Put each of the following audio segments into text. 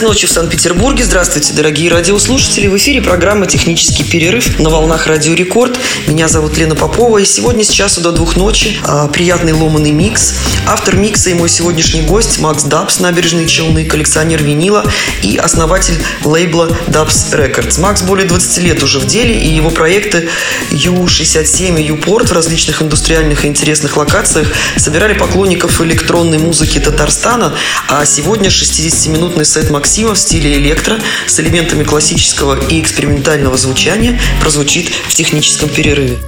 Час ночи в Санкт-Петербурге. Здравствуйте, дорогие радиослушатели. В эфире программа «Технический перерыв» на волнах Радио Рекорд. Меня зовут Лена Попова. И сегодня с часу до двух ночи а, приятный ломаный микс. Автор микса и мой сегодняшний гость Макс Дабс, набережные Челны, коллекционер винила и основатель лейбла Dubs Records. Макс более 20 лет уже в деле, и его проекты U67 и U-Port в различных индустриальных и интересных локациях собирали поклонников электронной музыки Татарстана, а сегодня 60-минутный сет Максима в стиле электро с элементами классического и экспериментального звучания прозвучит в техническом перерыве.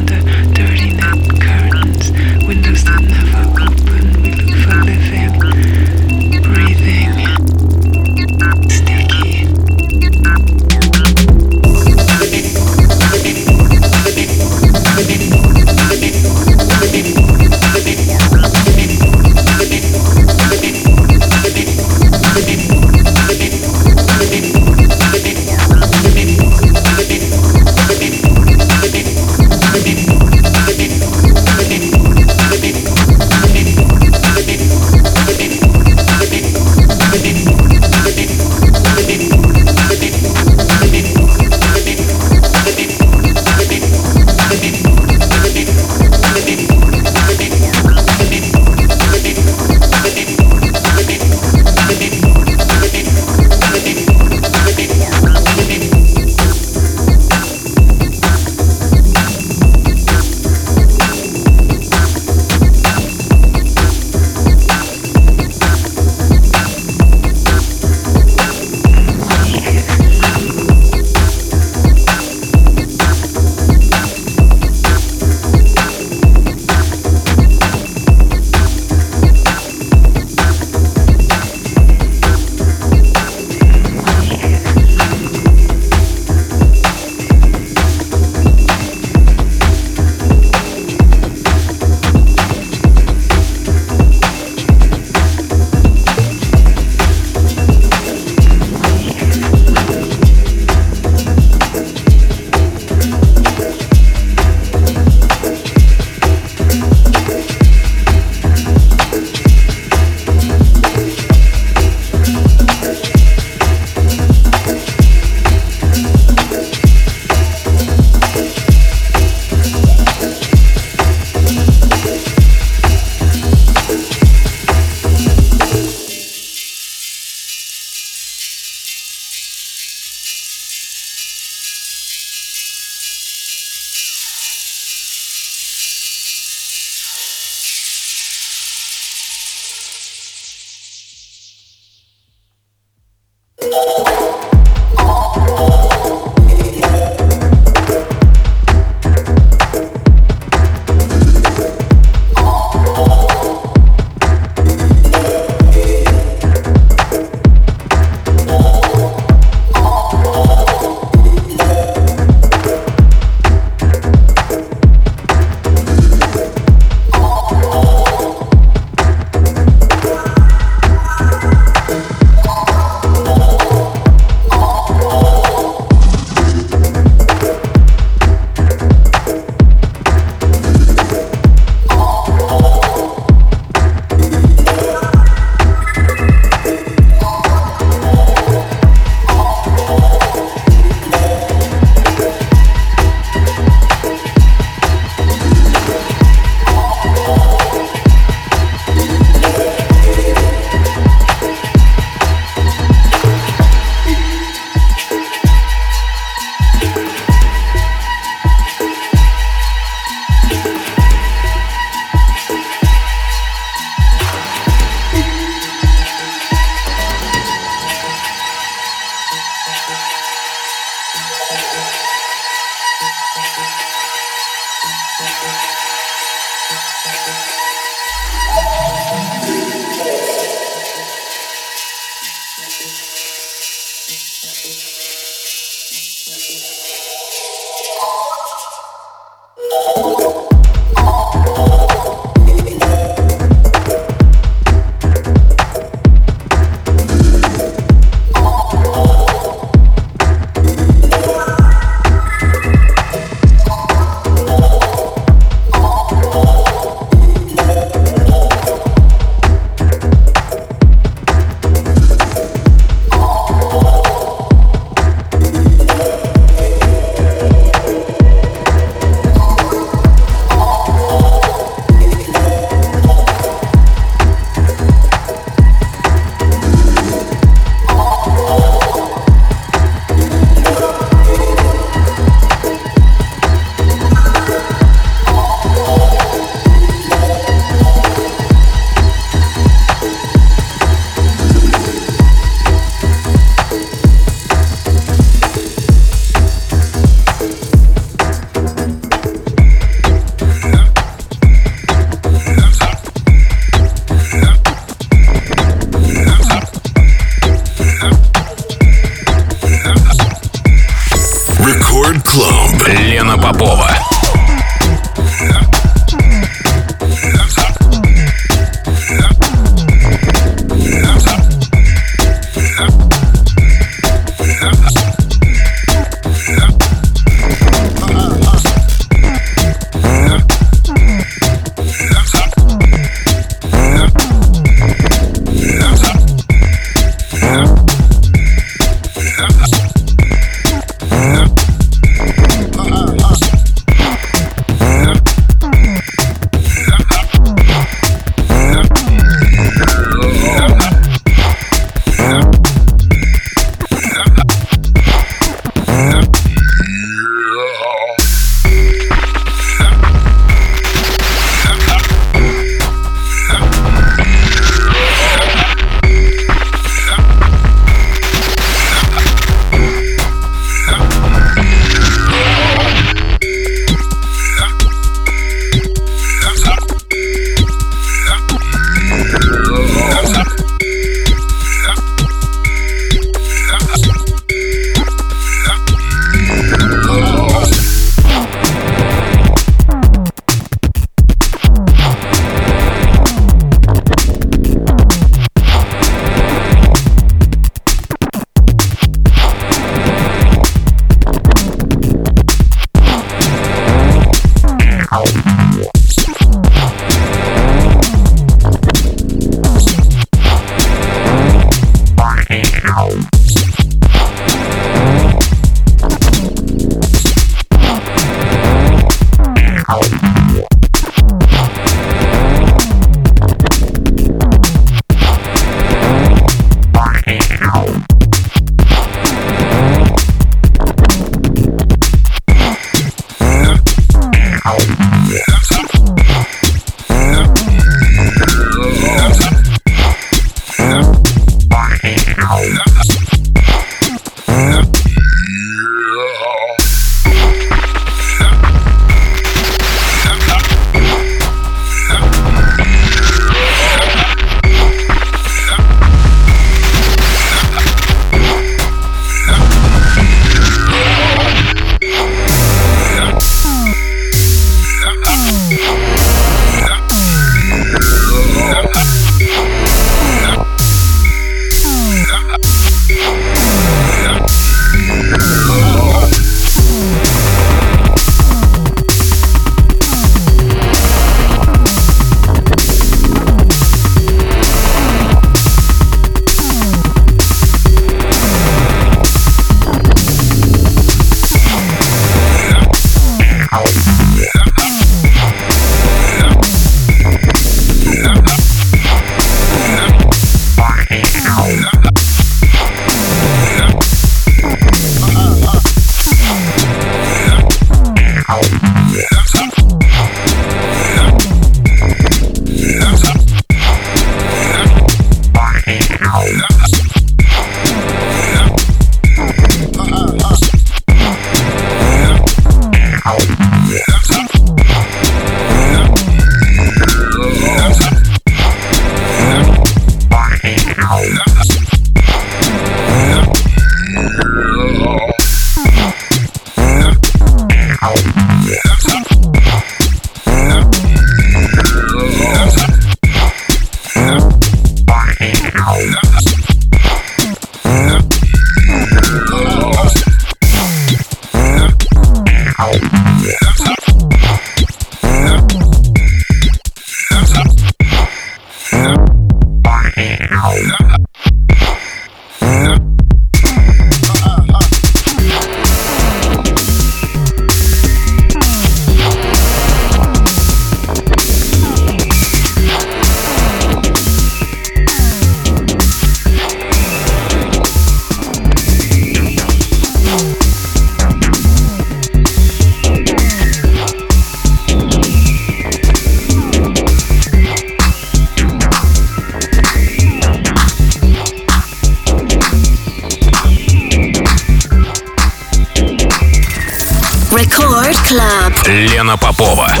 Лена Попова.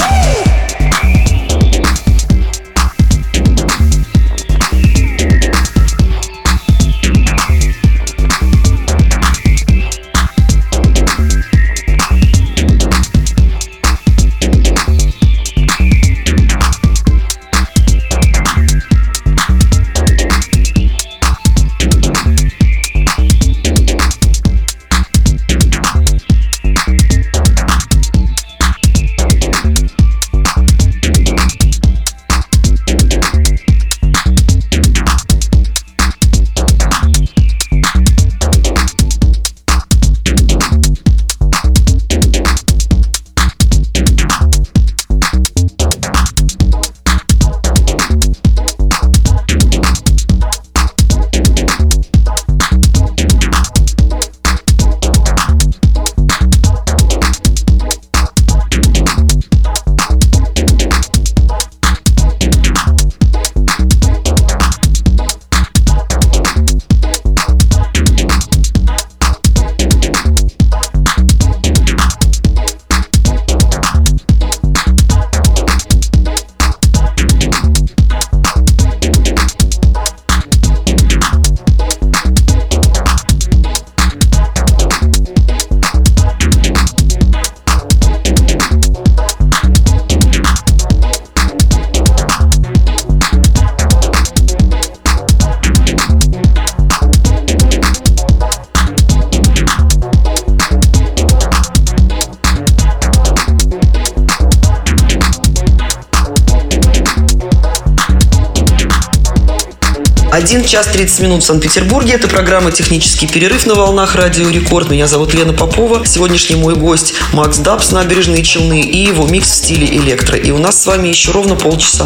Один час 30 минут в Санкт-Петербурге. Это программа «Технический перерыв» на волнах Радио Рекорд. Меня зовут Лена Попова. Сегодняшний мой гость Макс Дабс, набережные Челны и его микс в стиле электро. И у нас с вами еще ровно полчаса.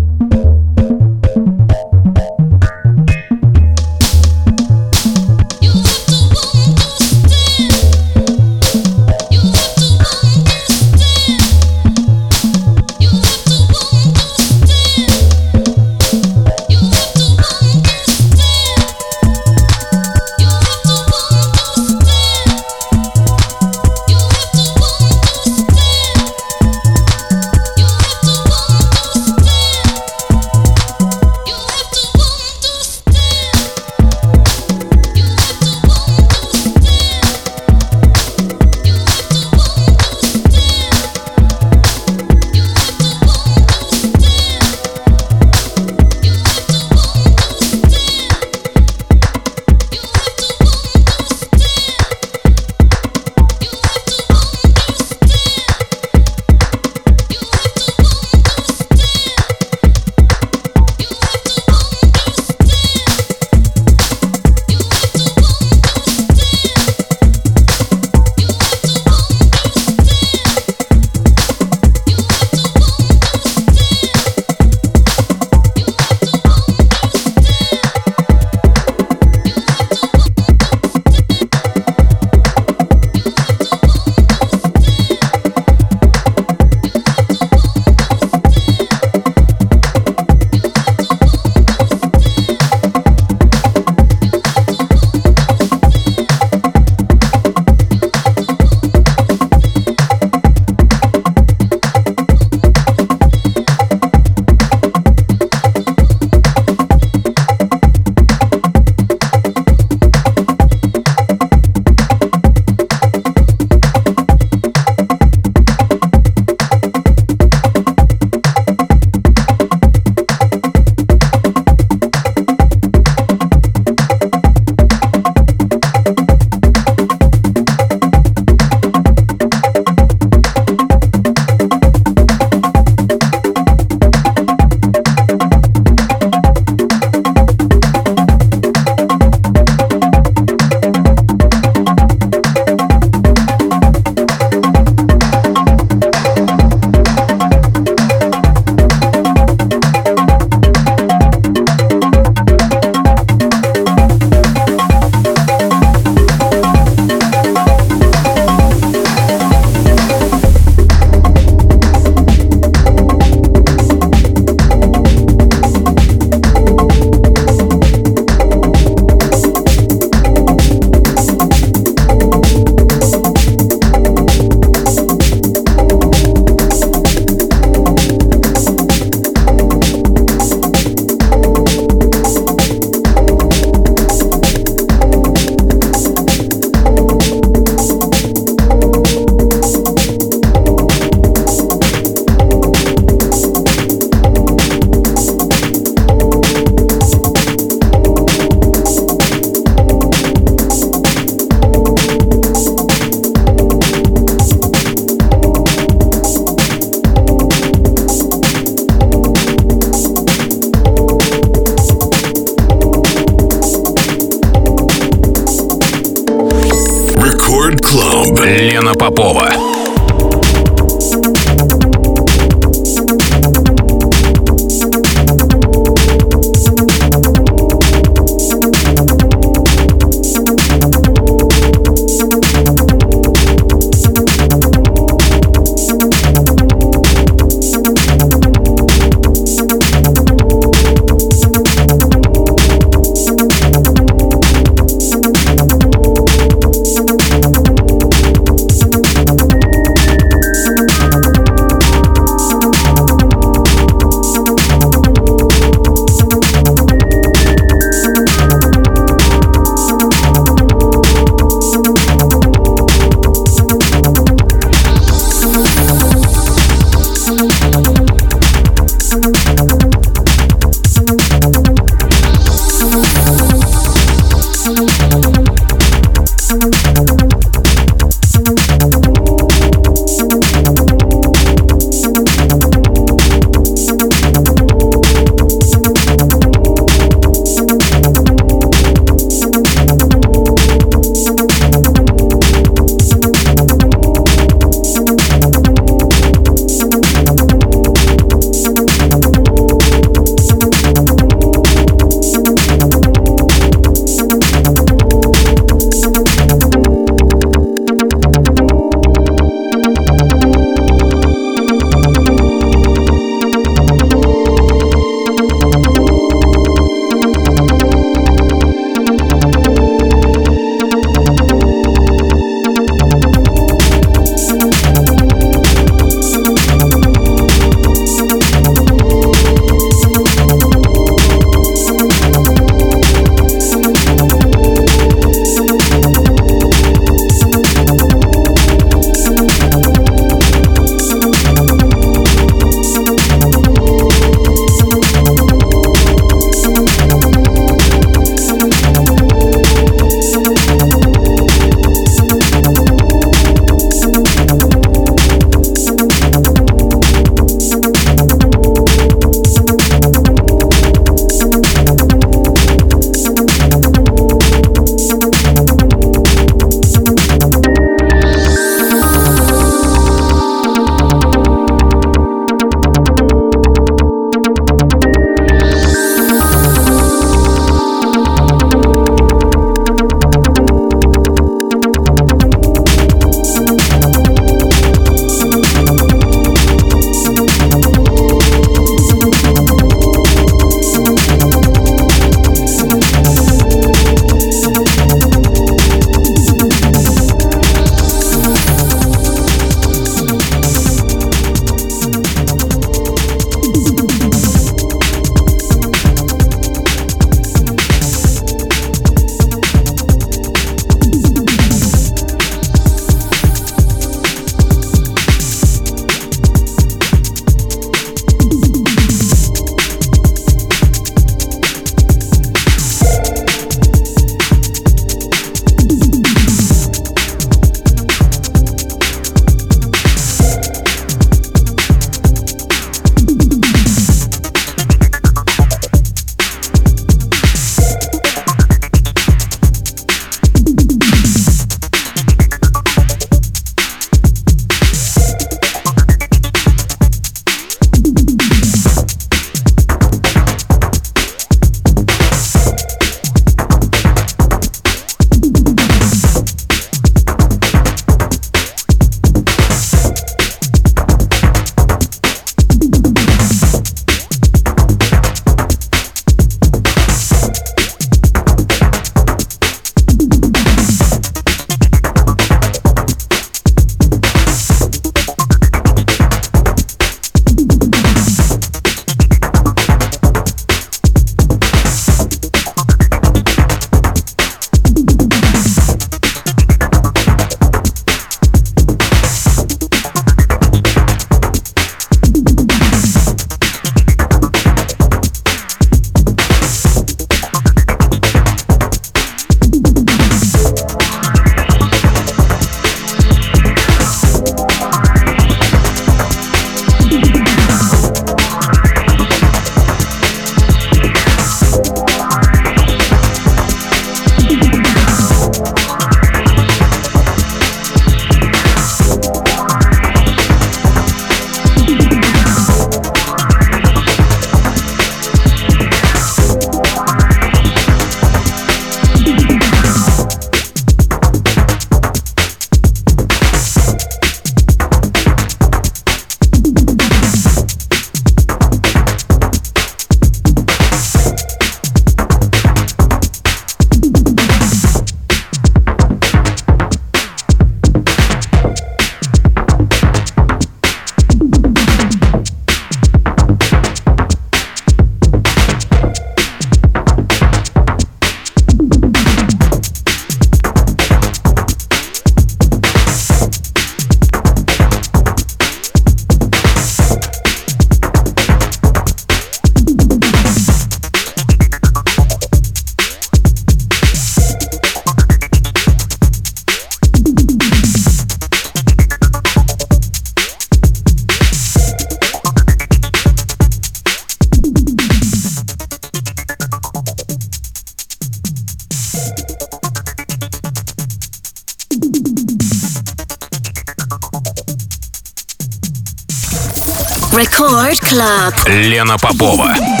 Лена Попова.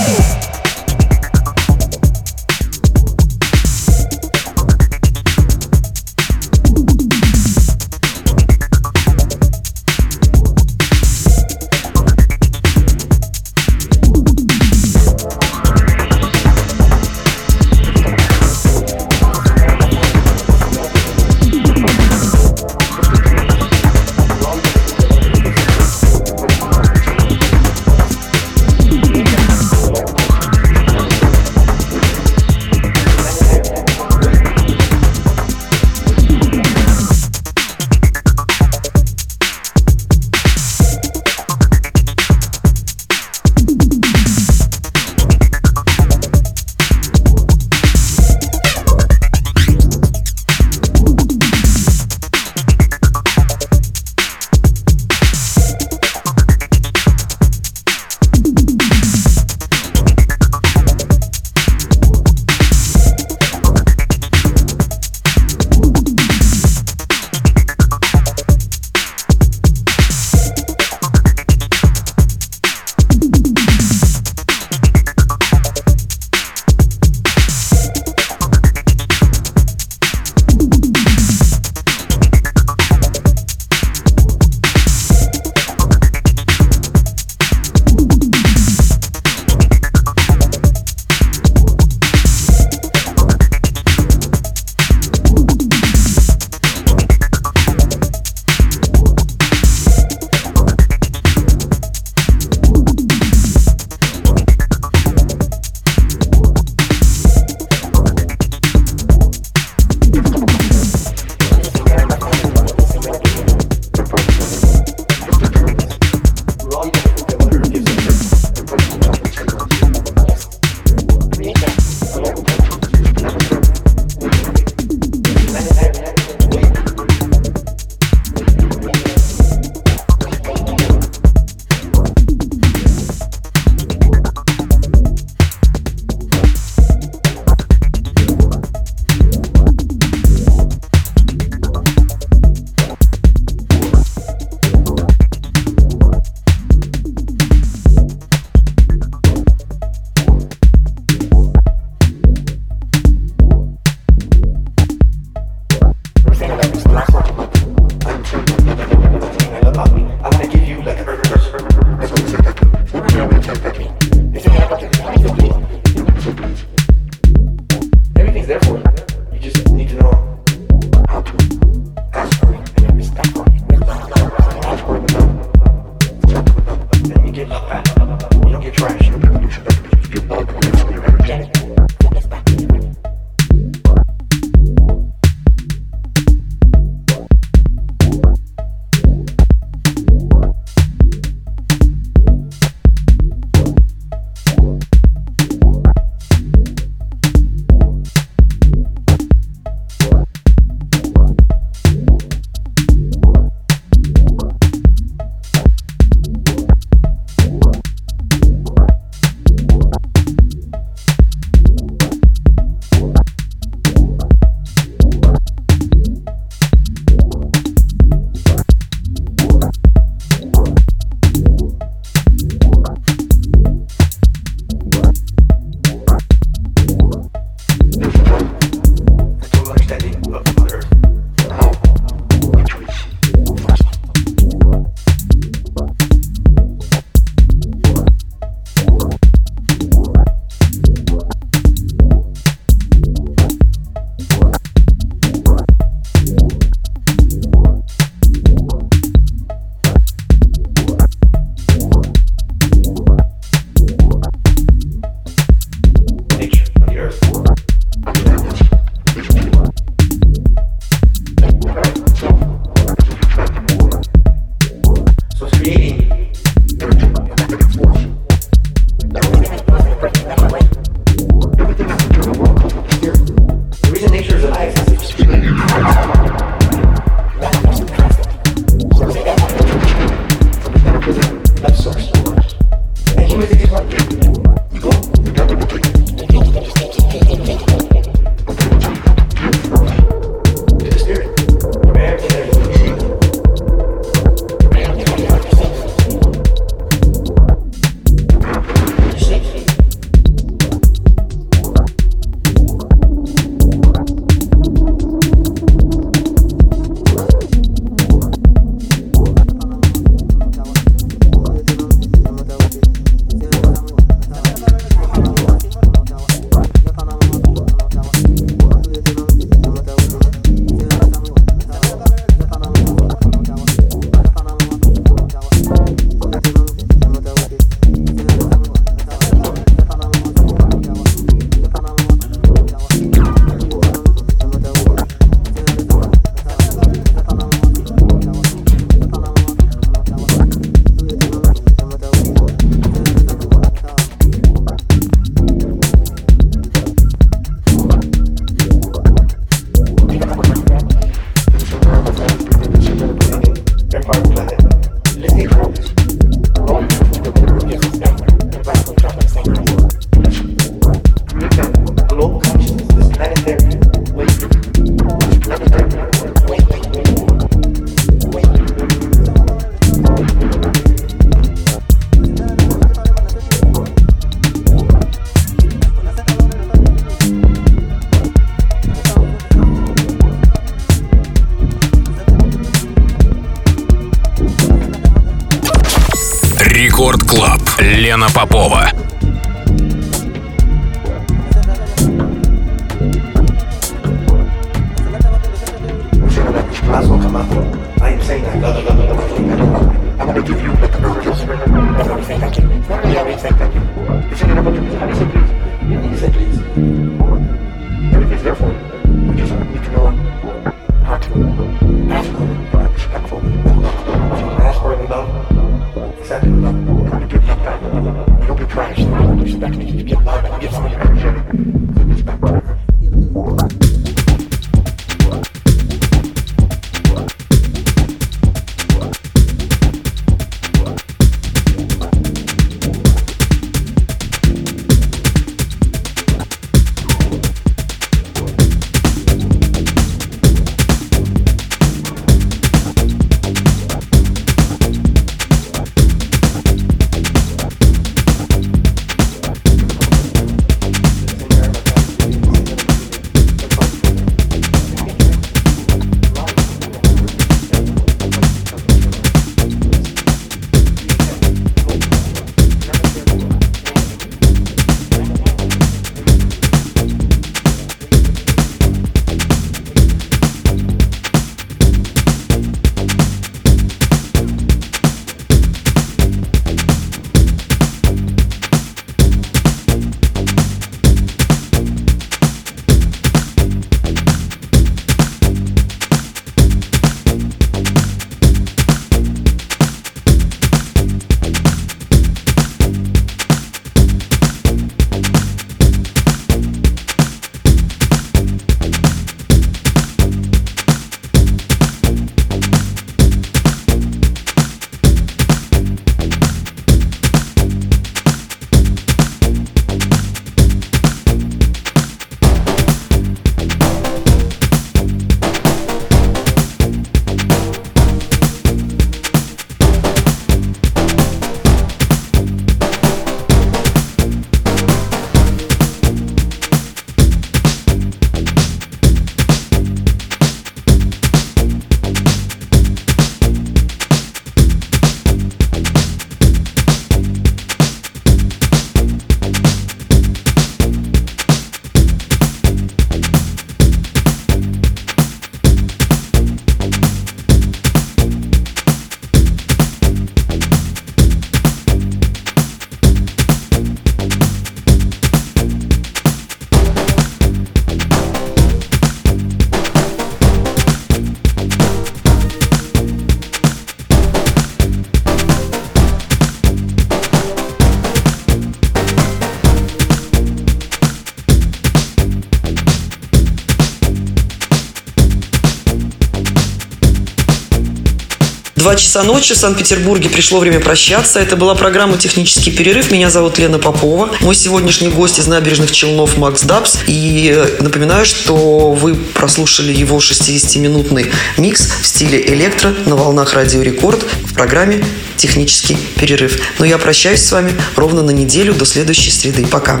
Часа ночи в Санкт-Петербурге пришло время прощаться. Это была программа «Технический перерыв». Меня зовут Лена Попова. Мой сегодняшний гость из набережных Челнов Макс Дабс. И э, напоминаю, что вы прослушали его 60-минутный микс в стиле электро на волнах Радио Рекорд в программе «Технический перерыв». Но я прощаюсь с вами ровно на неделю до следующей среды. Пока.